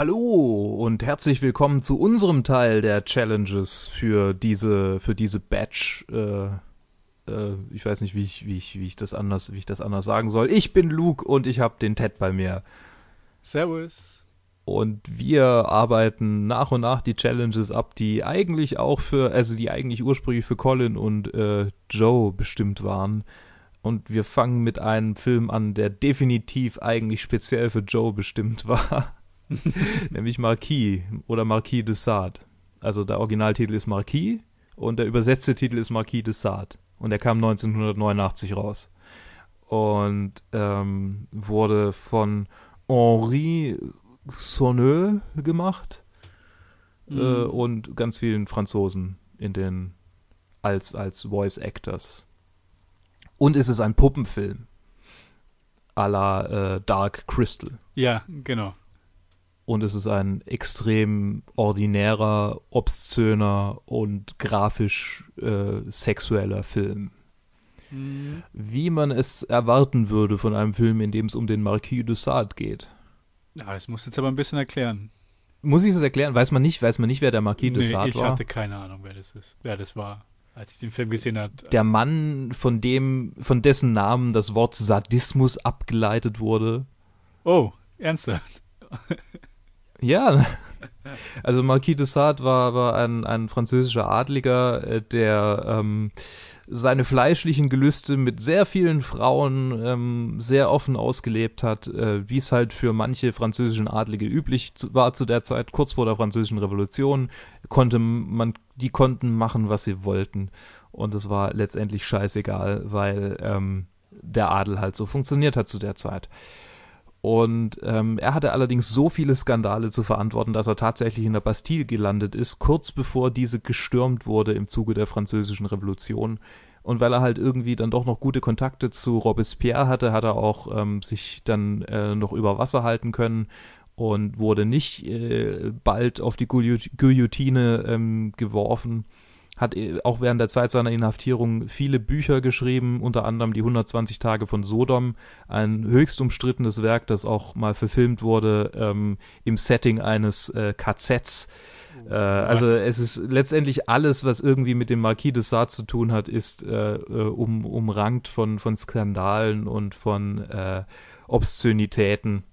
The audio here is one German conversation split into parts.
Hallo und herzlich willkommen zu unserem Teil der Challenges für diese für diese Batch. Äh, äh, ich weiß nicht, wie ich, wie, ich, wie ich das anders wie ich das anders sagen soll. Ich bin Luke und ich habe den Ted bei mir. Servus. Und wir arbeiten nach und nach die Challenges ab, die eigentlich auch für, also die eigentlich ursprünglich für Colin und äh, Joe bestimmt waren. Und wir fangen mit einem Film an, der definitiv eigentlich speziell für Joe bestimmt war. Nämlich Marquis oder Marquis de Sade. Also der Originaltitel ist Marquis und der übersetzte Titel ist Marquis de Sade. Und er kam 1989 raus. Und ähm, wurde von Henri Sonneux gemacht mhm. äh, und ganz vielen Franzosen in den als als Voice Actors. Und es ist ein Puppenfilm à la äh, Dark Crystal. Ja, genau. Und es ist ein extrem ordinärer, obszöner und grafisch äh, sexueller Film. Mhm. Wie man es erwarten würde von einem Film, in dem es um den Marquis de Sade geht. Ja, das musst du jetzt aber ein bisschen erklären. Muss ich es erklären? Weiß man nicht, weiß man nicht, wer der Marquis de Sade war? Ich hatte keine Ahnung, wer das ist, wer das war, als ich den Film gesehen habe. Der Mann, von dem, von dessen Namen das Wort Sadismus abgeleitet wurde. Oh, ernsthaft? ja. Also Marquis de Sade war, war ein, ein französischer Adliger, äh, der ähm, seine fleischlichen Gelüste mit sehr vielen Frauen ähm, sehr offen ausgelebt hat, äh, wie es halt für manche französischen Adlige üblich zu, war zu der Zeit, kurz vor der französischen Revolution, konnte man, die konnten machen, was sie wollten. Und es war letztendlich scheißegal, weil ähm, der Adel halt so funktioniert hat zu der Zeit. Und ähm, er hatte allerdings so viele Skandale zu verantworten, dass er tatsächlich in der Bastille gelandet ist, kurz bevor diese gestürmt wurde im Zuge der Französischen Revolution. Und weil er halt irgendwie dann doch noch gute Kontakte zu Robespierre hatte, hat er auch ähm, sich dann äh, noch über Wasser halten können und wurde nicht äh, bald auf die Guillotine ähm, geworfen hat äh, auch während der Zeit seiner Inhaftierung viele Bücher geschrieben, unter anderem die 120 Tage von Sodom, ein höchst umstrittenes Werk, das auch mal verfilmt wurde ähm, im Setting eines äh, KZs. Äh, also es ist letztendlich alles, was irgendwie mit dem Marquis de Sade zu tun hat, ist äh, äh, um, umrankt von, von Skandalen und von äh, Obszönitäten.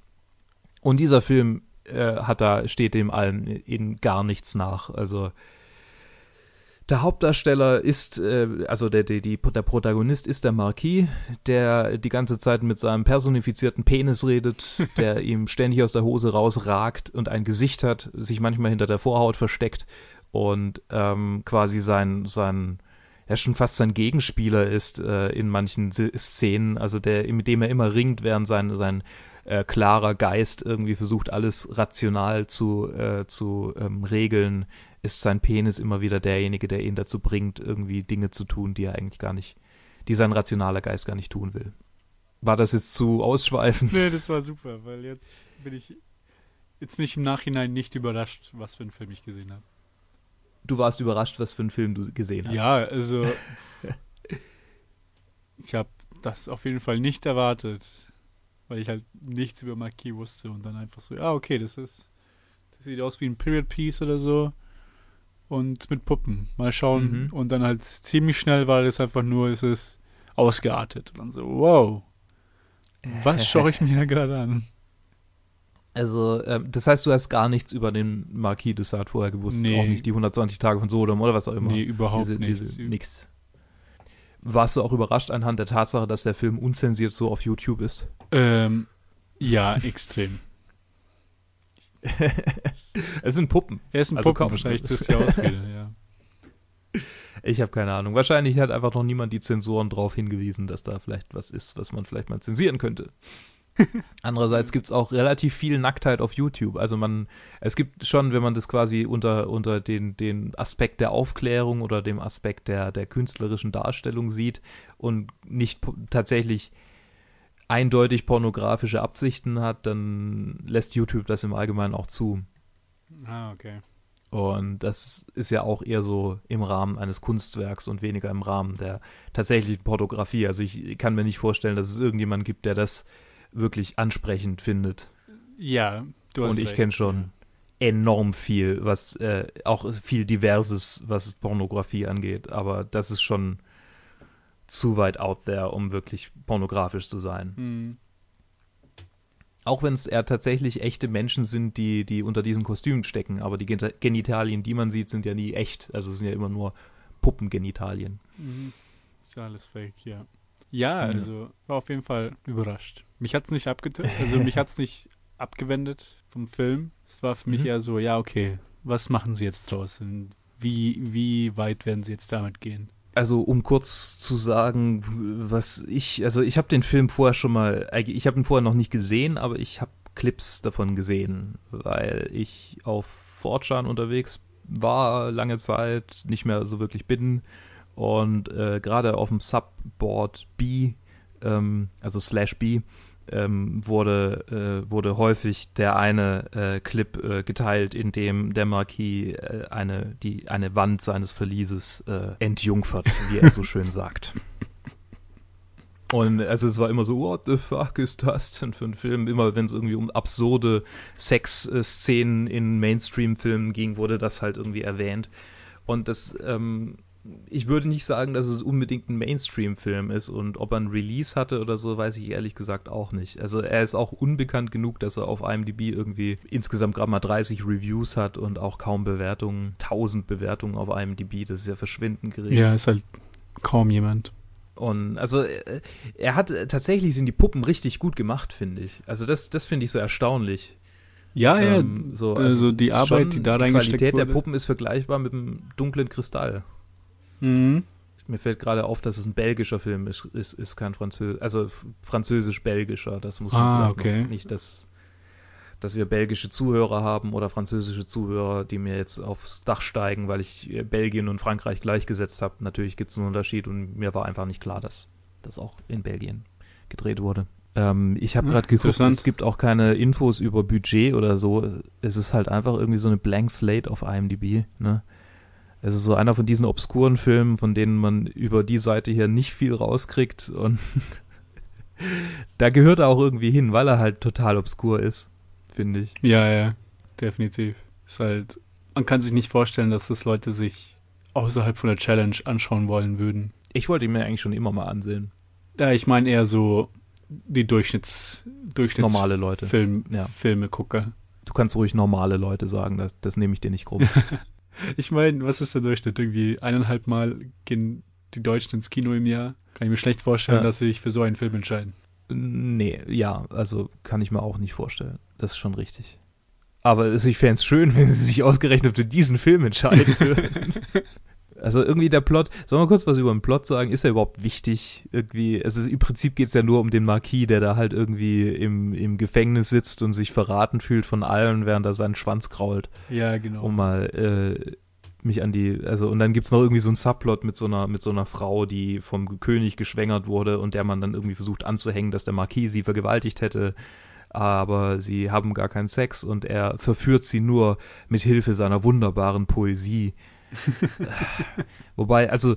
Und dieser Film äh, hat da, steht dem allen in gar nichts nach. Also der Hauptdarsteller ist, äh, also der, der, die, der Protagonist ist der Marquis, der die ganze Zeit mit seinem personifizierten Penis redet, der ihm ständig aus der Hose rausragt und ein Gesicht hat, sich manchmal hinter der Vorhaut versteckt und ähm, quasi sein, sein, ja schon fast sein Gegenspieler ist äh, in manchen Szenen, also der, mit dem er immer ringt, während sein, sein äh, klarer Geist irgendwie versucht, alles rational zu, äh, zu ähm, regeln, ist sein Penis immer wieder derjenige, der ihn dazu bringt, irgendwie Dinge zu tun, die er eigentlich gar nicht, die sein rationaler Geist gar nicht tun will. War das jetzt zu ausschweifend? Nee, das war super, weil jetzt bin ich, jetzt bin ich im Nachhinein nicht überrascht, was für einen Film ich gesehen habe. Du warst überrascht, was für einen Film du gesehen hast. Ja, also ich habe das auf jeden Fall nicht erwartet, weil ich halt nichts über Marquis wusste und dann einfach so, ja, okay, das ist, das sieht aus wie ein Period Piece oder so und mit Puppen. Mal schauen. Mhm. Und dann halt ziemlich schnell war das einfach nur, es ist ausgeartet. Und dann so, wow. Was schaue ich mir gerade an? Also, äh, das heißt, du hast gar nichts über den Marquis de Sade vorher gewusst. Nee. Auch nicht die 120 Tage von Sodom oder was auch immer. Nee, überhaupt diese, nichts. Diese, nix. Warst du auch überrascht anhand der Tatsache, dass der Film unzensiert so auf YouTube ist? Ähm, ja, extrem. es sind Puppen. Er ist ein also Puppen, wahrscheinlich das ist die Ausrede, ja. Ich habe keine Ahnung. Wahrscheinlich hat einfach noch niemand die Zensoren darauf hingewiesen, dass da vielleicht was ist, was man vielleicht mal zensieren könnte. Andererseits gibt es auch relativ viel Nacktheit auf YouTube. Also man, es gibt schon, wenn man das quasi unter, unter den, den Aspekt der Aufklärung oder dem Aspekt der, der künstlerischen Darstellung sieht und nicht tatsächlich eindeutig pornografische Absichten hat, dann lässt YouTube das im Allgemeinen auch zu. Ah, okay. Und das ist ja auch eher so im Rahmen eines Kunstwerks und weniger im Rahmen der tatsächlichen Pornografie. Also ich kann mir nicht vorstellen, dass es irgendjemand gibt, der das wirklich ansprechend findet. Ja, du hast Und ich kenne schon, enorm viel, was äh, auch viel Diverses, was Pornografie angeht. Aber das ist schon zu weit out there, um wirklich pornografisch zu sein. Mhm. Auch wenn es eher tatsächlich echte Menschen sind, die, die unter diesen Kostümen stecken. Aber die Gen- Genitalien, die man sieht, sind ja nie echt. Also es sind ja immer nur Puppengenitalien. Mhm. Ist ja alles fake, ja. Ja, also war auf jeden Fall überrascht. Mich hat's nicht abgetönt, also mich hat's nicht abgewendet vom Film. Es war für mich Mhm. eher so, ja, okay, was machen sie jetzt draus? Und wie, wie weit werden sie jetzt damit gehen? Also um kurz zu sagen, was ich, also ich habe den Film vorher schon mal, ich habe ihn vorher noch nicht gesehen, aber ich habe Clips davon gesehen, weil ich auf 4chan unterwegs war lange Zeit, nicht mehr so wirklich bin. Und äh, gerade auf dem Subboard B, ähm, also slash B, ähm, wurde, äh, wurde häufig der eine äh, Clip äh, geteilt, in dem der Marquis äh, eine, die, eine Wand seines Verlieses äh, entjungfert, wie er so schön sagt. Und also es war immer so, what the fuck ist das denn für ein Film? Immer wenn es irgendwie um absurde Sexszenen in Mainstream-Filmen ging, wurde das halt irgendwie erwähnt. Und das, ähm, ich würde nicht sagen, dass es unbedingt ein Mainstream-Film ist und ob er ein Release hatte oder so, weiß ich ehrlich gesagt auch nicht. Also er ist auch unbekannt genug, dass er auf IMDb irgendwie insgesamt gerade mal 30 Reviews hat und auch kaum Bewertungen, 1000 Bewertungen auf IMDb, das ist ja verschwindend gering. Ja, ist halt kaum jemand. Und also äh, er hat äh, tatsächlich sind die Puppen richtig gut gemacht, finde ich. Also das, das finde ich so erstaunlich. Ja, ja, Ähm, so, also die das ist Arbeit, die da reingesteckt Qualität wurde. der Puppen ist vergleichbar mit dem dunklen Kristall. Mhm. Mir fällt gerade auf, dass es ein belgischer Film ist, ist, ist kein Französisch, also französisch-belgischer. Das muss man Ah, vielleicht okay. nicht, dass, dass wir belgische Zuhörer haben oder französische Zuhörer, die mir jetzt aufs Dach steigen, weil ich äh, Belgien und Frankreich gleichgesetzt habe. Natürlich gibt es einen Unterschied und mir war einfach nicht klar, dass das auch in Belgien gedreht wurde. Ähm, ich habe Hm, gerade geguckt, es gibt auch keine Infos über Budget oder so. Es ist halt einfach irgendwie so eine Blank Slate auf IMDb. Ne? Es ist so einer von diesen obskuren Filmen, von denen man über die Seite hier nicht viel rauskriegt und da gehört er auch irgendwie hin, weil er halt total obskur ist, finde ich. Ja, ja, definitiv. Ist halt, man kann sich nicht vorstellen, dass das Leute sich außerhalb von der Challenge anschauen wollen würden. Ich wollte ihn mir eigentlich schon immer mal ansehen. Ja, ich meine eher so die Durchschnitts, Durchschnitts Normale Leute. Film, Ja. Filme gucke. Du kannst ruhig normale Leute sagen, das, das nehme ich dir nicht krumm. Ich meine, was ist der Durchschnitt? Irgendwie eineinhalb Mal gehen die Deutschen ins Kino im Jahr. Kann ich mir schlecht vorstellen, Ja. dass sie sich für so einen Film entscheiden. nee, ja, also kann ich mir auch nicht vorstellen. Das ist schon richtig. Aber ich fände es schön, wenn sie sich ausgerechnet für diesen Film entscheiden würden. Also irgendwie der Plot, sollen wir kurz was über den Plot sagen? Ist er überhaupt wichtig? Irgendwie, also im Prinzip geht es ja nur um den Marquis, der da halt irgendwie im, im Gefängnis sitzt und sich verraten fühlt von allen, während er seinen Schwanz krault. Ja, genau. um mal äh, mich an die, also und dann gibt's noch irgendwie so einen Subplot mit so einer, mit so einer Frau, die vom König geschwängert wurde und der man dann irgendwie versucht anzuhängen, dass der Marquis sie vergewaltigt hätte, aber sie haben gar keinen Sex und er verführt sie nur mit Hilfe seiner wunderbaren Poesie. Wobei, also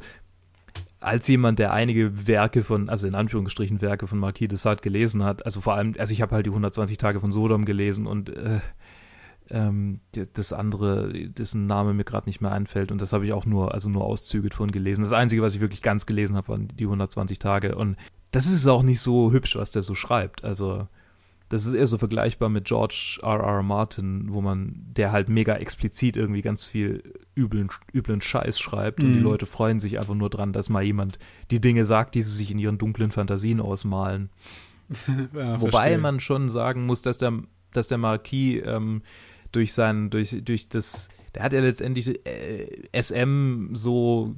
als jemand, der einige Werke von, also in Anführungsstrichen Werke von Marquis de Sade gelesen hat, also vor allem, also ich habe halt die 120 Tage von Sodom gelesen und äh, ähm, das andere, dessen Name mir gerade nicht mehr einfällt und das habe ich auch nur, also nur Auszüge von gelesen. Das Einzige, was ich wirklich ganz gelesen habe, waren die 120 Tage und das ist auch nicht so hübsch, was der so schreibt. Also das ist eher so vergleichbar mit George R. R. Martin, wo man, der halt mega explizit irgendwie ganz viel üblen, üblen Scheiß schreibt und die Mhm. Leute freuen sich einfach nur dran, dass mal jemand die Dinge sagt, die sie sich in ihren dunklen Fantasien ausmalen. ja, Wobei verstehe. man schon sagen muss, dass der, dass der Marquis ähm, durch sein, durch, durch das, der hat ja letztendlich äh, SM so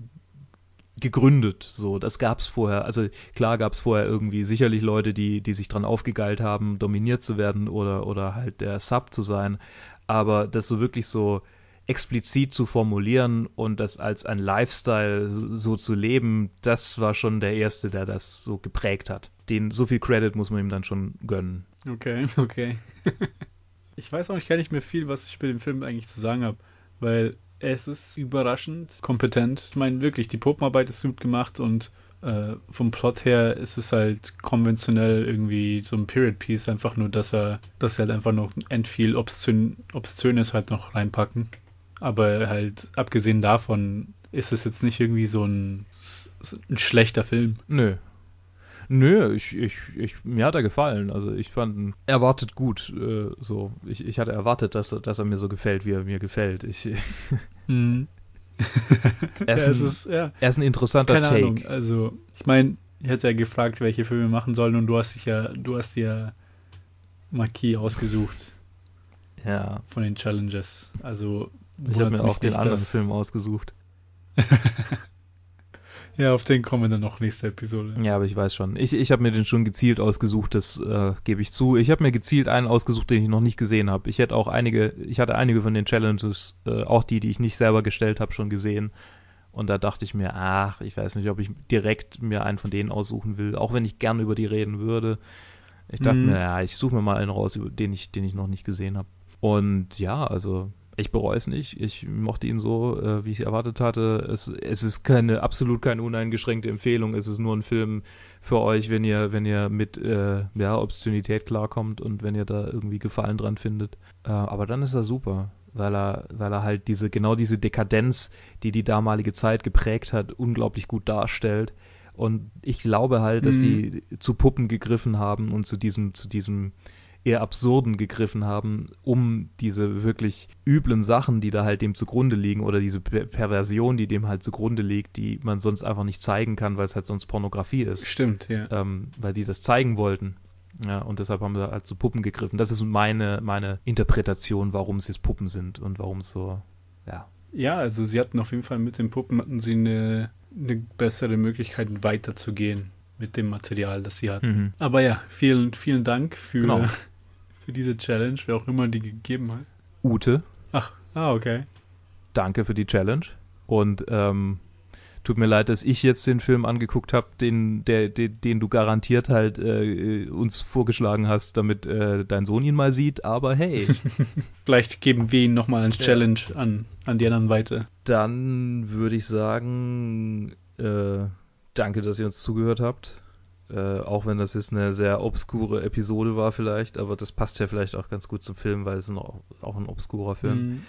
gegründet, so, das gab's vorher, also klar gab's vorher irgendwie sicherlich Leute, die, die sich dran aufgegeilt haben, dominiert zu werden oder, oder halt der Sub zu sein, aber das so wirklich so explizit zu formulieren und das als ein Lifestyle so- zu leben, das war schon der Erste, der das so geprägt hat. Den, so viel Credit muss man ihm dann schon gönnen. Okay, okay. ich weiß auch nicht gar nicht mehr viel, was ich bei dem Film eigentlich zu sagen habe, weil es ist überraschend kompetent. Ich meine, wirklich, die Puppenarbeit ist gut gemacht und äh, vom Plot her ist es halt konventionell irgendwie so ein Period Piece, einfach nur, dass er, dass sie halt einfach noch end viel Obszön, Obszönes halt noch reinpacken. Aber halt, abgesehen davon, ist es jetzt nicht irgendwie so ein, ein schlechter Film. Nö. Nö, ich, ich, ich, mir hat er gefallen. Also ich fand ihn erwartet gut. Äh, so. Ich, ich hatte erwartet, dass, dass er mir so gefällt, wie er mir gefällt. Ich, mhm. er, ist Ja, ein, ist, ja, er ist ein interessanter keine Take. Ahnung. Also, ich meine, ich hätte ja gefragt, welche Filme wir machen sollen und du hast dich ja, du hast dir Marquis ausgesucht Ja, von den Challenges. Also, ich habe mir auch den anderen Film ausgesucht. Ja, auf den kommen wir dann noch nächste Episode. Ja, aber ich weiß schon. Ich, ich habe mir den schon gezielt ausgesucht, das äh, gebe ich zu. Ich habe mir gezielt einen ausgesucht, den ich noch nicht gesehen habe. Ich hätte auch einige, ich hatte einige von den Challenges, äh, auch die, die ich nicht selber gestellt habe, schon gesehen. Und da dachte ich mir, ach, ich weiß nicht, ob ich direkt mir einen von denen aussuchen will, auch wenn ich gern über die reden würde. Ich dachte Mhm. mir, ja, ich suche mir mal einen raus, den ich, den ich noch nicht gesehen habe. Und ja, also ich bereue es nicht. Ich mochte ihn so, äh, wie ich erwartet hatte. Es, es ist keine, absolut keine uneingeschränkte Empfehlung. Es ist nur ein Film für euch, wenn ihr, wenn ihr mit äh, ja, Obszönität klarkommt und wenn ihr da irgendwie Gefallen dran findet. Äh, aber dann ist er super, weil er, weil er halt diese, genau diese Dekadenz, die die damalige Zeit geprägt hat, unglaublich gut darstellt. Und ich glaube halt, dass Mhm. die zu Puppen gegriffen haben und zu diesem, zu diesem eher absurden gegriffen haben, um diese wirklich üblen Sachen, die da halt dem zugrunde liegen oder diese Per- Perversion, die dem halt zugrunde liegt, die man sonst einfach nicht zeigen kann, weil es halt sonst Pornografie ist, Stimmt, ja. ähm, weil die das zeigen wollten. Ja, und deshalb haben sie halt zu Puppen gegriffen. Das ist meine, meine Interpretation, warum es jetzt Puppen sind und warum es so, ja. Ja, also sie hatten auf jeden Fall mit den Puppen hatten sie eine, eine bessere Möglichkeit weiterzugehen mit dem Material, das sie hatten. Mhm. Aber ja, vielen, vielen Dank für, Genau. Für diese Challenge, wer auch immer die gegeben hat. Ute, Ach, ah, okay. danke für die Challenge. Und ähm, tut mir leid, dass ich jetzt den Film angeguckt habe, den, der, den, den du garantiert halt äh, uns vorgeschlagen hast, damit äh, dein Sohn ihn mal sieht. Aber hey, Vielleicht geben wir ihn nochmal als Ja. Challenge an, an die anderen weiter. dann würde ich sagen, äh, danke, dass ihr uns zugehört habt. Äh, auch wenn das jetzt eine sehr obskure Episode war vielleicht, aber das passt ja vielleicht auch ganz gut zum Film, weil es ein, auch ein obskurer Film. Mhm.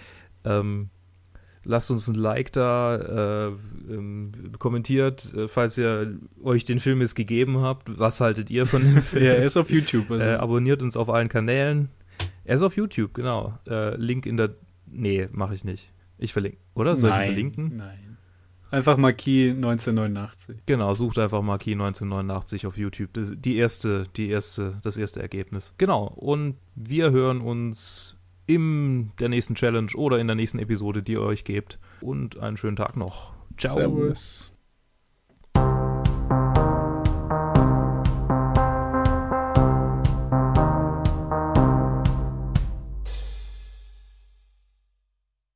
Ähm, lasst uns ein Like da, äh, ähm, kommentiert, äh, falls ihr euch den Film jetzt gegeben habt. Was haltet ihr von dem Film? Ja, er ist auf YouTube. Also. äh, abonniert uns auf allen Kanälen. Er ist auf YouTube, genau. Äh, Link in der. Nee, mache ich nicht. Ich verlinke. Oder? Soll Nein, ich verlinken? Nein. Einfach Marquis 1989. Genau, sucht einfach Marquis 1989 auf YouTube. Das, die erste, die erste, das erste Ergebnis. Genau. Und wir hören uns in der nächsten Challenge oder in der nächsten Episode, die ihr euch gebt. Und einen schönen Tag noch. Ciao. Servus.